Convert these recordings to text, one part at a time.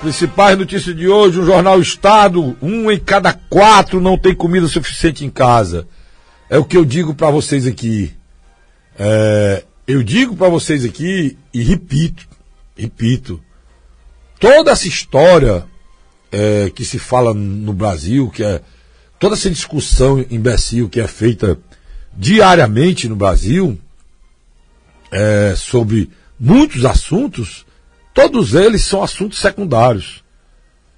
Principais notícias de hoje, o jornal Estado, um em cada quatro não tem comida suficiente em casa. É o que eu digo para vocês aqui. É, eu digo para vocês aqui e repito, repito. Toda essa história é, que se fala no Brasil, que é toda essa discussão imbecil que é feita diariamente no Brasil é, sobre muitos assuntos, Todos eles são assuntos secundários.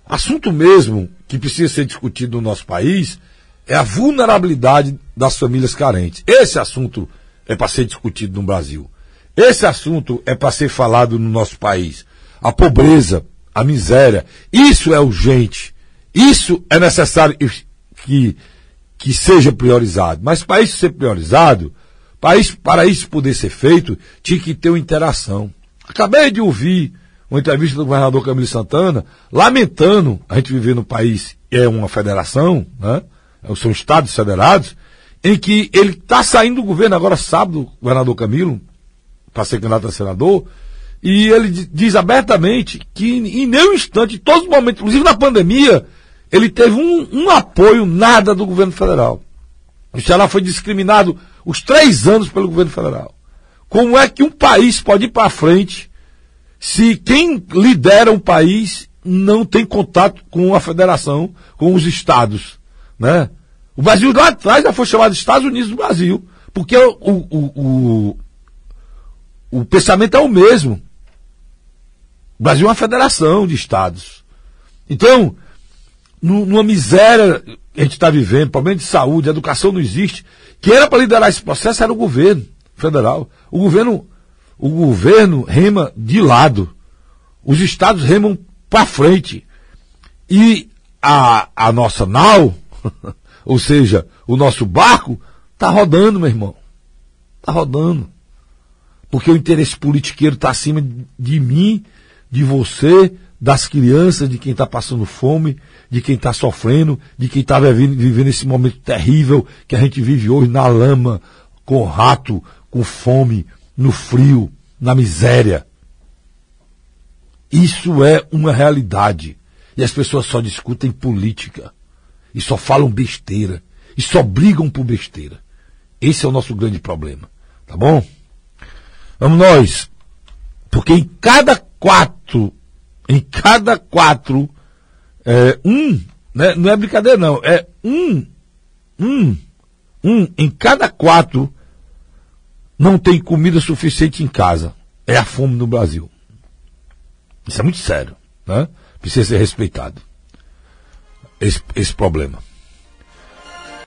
Assunto mesmo que precisa ser discutido no nosso país é a vulnerabilidade das famílias carentes. Esse assunto é para ser discutido no Brasil. Esse assunto é para ser falado no nosso país. A pobreza, a miséria, isso é urgente. Isso é necessário que, que seja priorizado. Mas para isso ser priorizado, para isso, para isso poder ser feito, tinha que ter uma interação. Acabei de ouvir uma entrevista do governador Camilo Santana, lamentando a gente viver no país, é uma federação, né? são estados federados, em que ele está saindo do governo agora sábado, o governador Camilo, para ser candidato a senador, e ele diz abertamente que em nenhum instante, em todos os momentos, inclusive na pandemia, ele teve um, um apoio, nada do governo federal. O Ceará foi discriminado os três anos pelo governo federal. Como é que um país pode ir para frente se quem lidera um país não tem contato com a federação, com os estados, né? O Brasil lá atrás já foi chamado Estados Unidos do Brasil, porque o, o, o, o pensamento é o mesmo. O Brasil é uma federação de estados. Então, numa miséria que a gente está vivendo, problema de saúde, educação não existe, quem era para liderar esse processo era o governo federal. O governo o governo rema de lado. Os estados remam para frente. E a, a nossa nau, ou seja, o nosso barco, está rodando, meu irmão. Está rodando. Porque o interesse politiqueiro está acima de mim, de você, das crianças, de quem está passando fome, de quem está sofrendo, de quem está vivendo, vivendo esse momento terrível que a gente vive hoje na lama, com rato, com fome, no frio, na miséria. Isso é uma realidade. E as pessoas só discutem política. E só falam besteira. E só brigam por besteira. Esse é o nosso grande problema. Tá bom? Vamos nós. Porque em cada quatro, em cada quatro, é, um, né, não é brincadeira não, é um, um, um em cada quatro não tem comida suficiente em casa. É a fome no Brasil. Isso é muito sério. Né? Precisa ser respeitado. Esse, esse problema.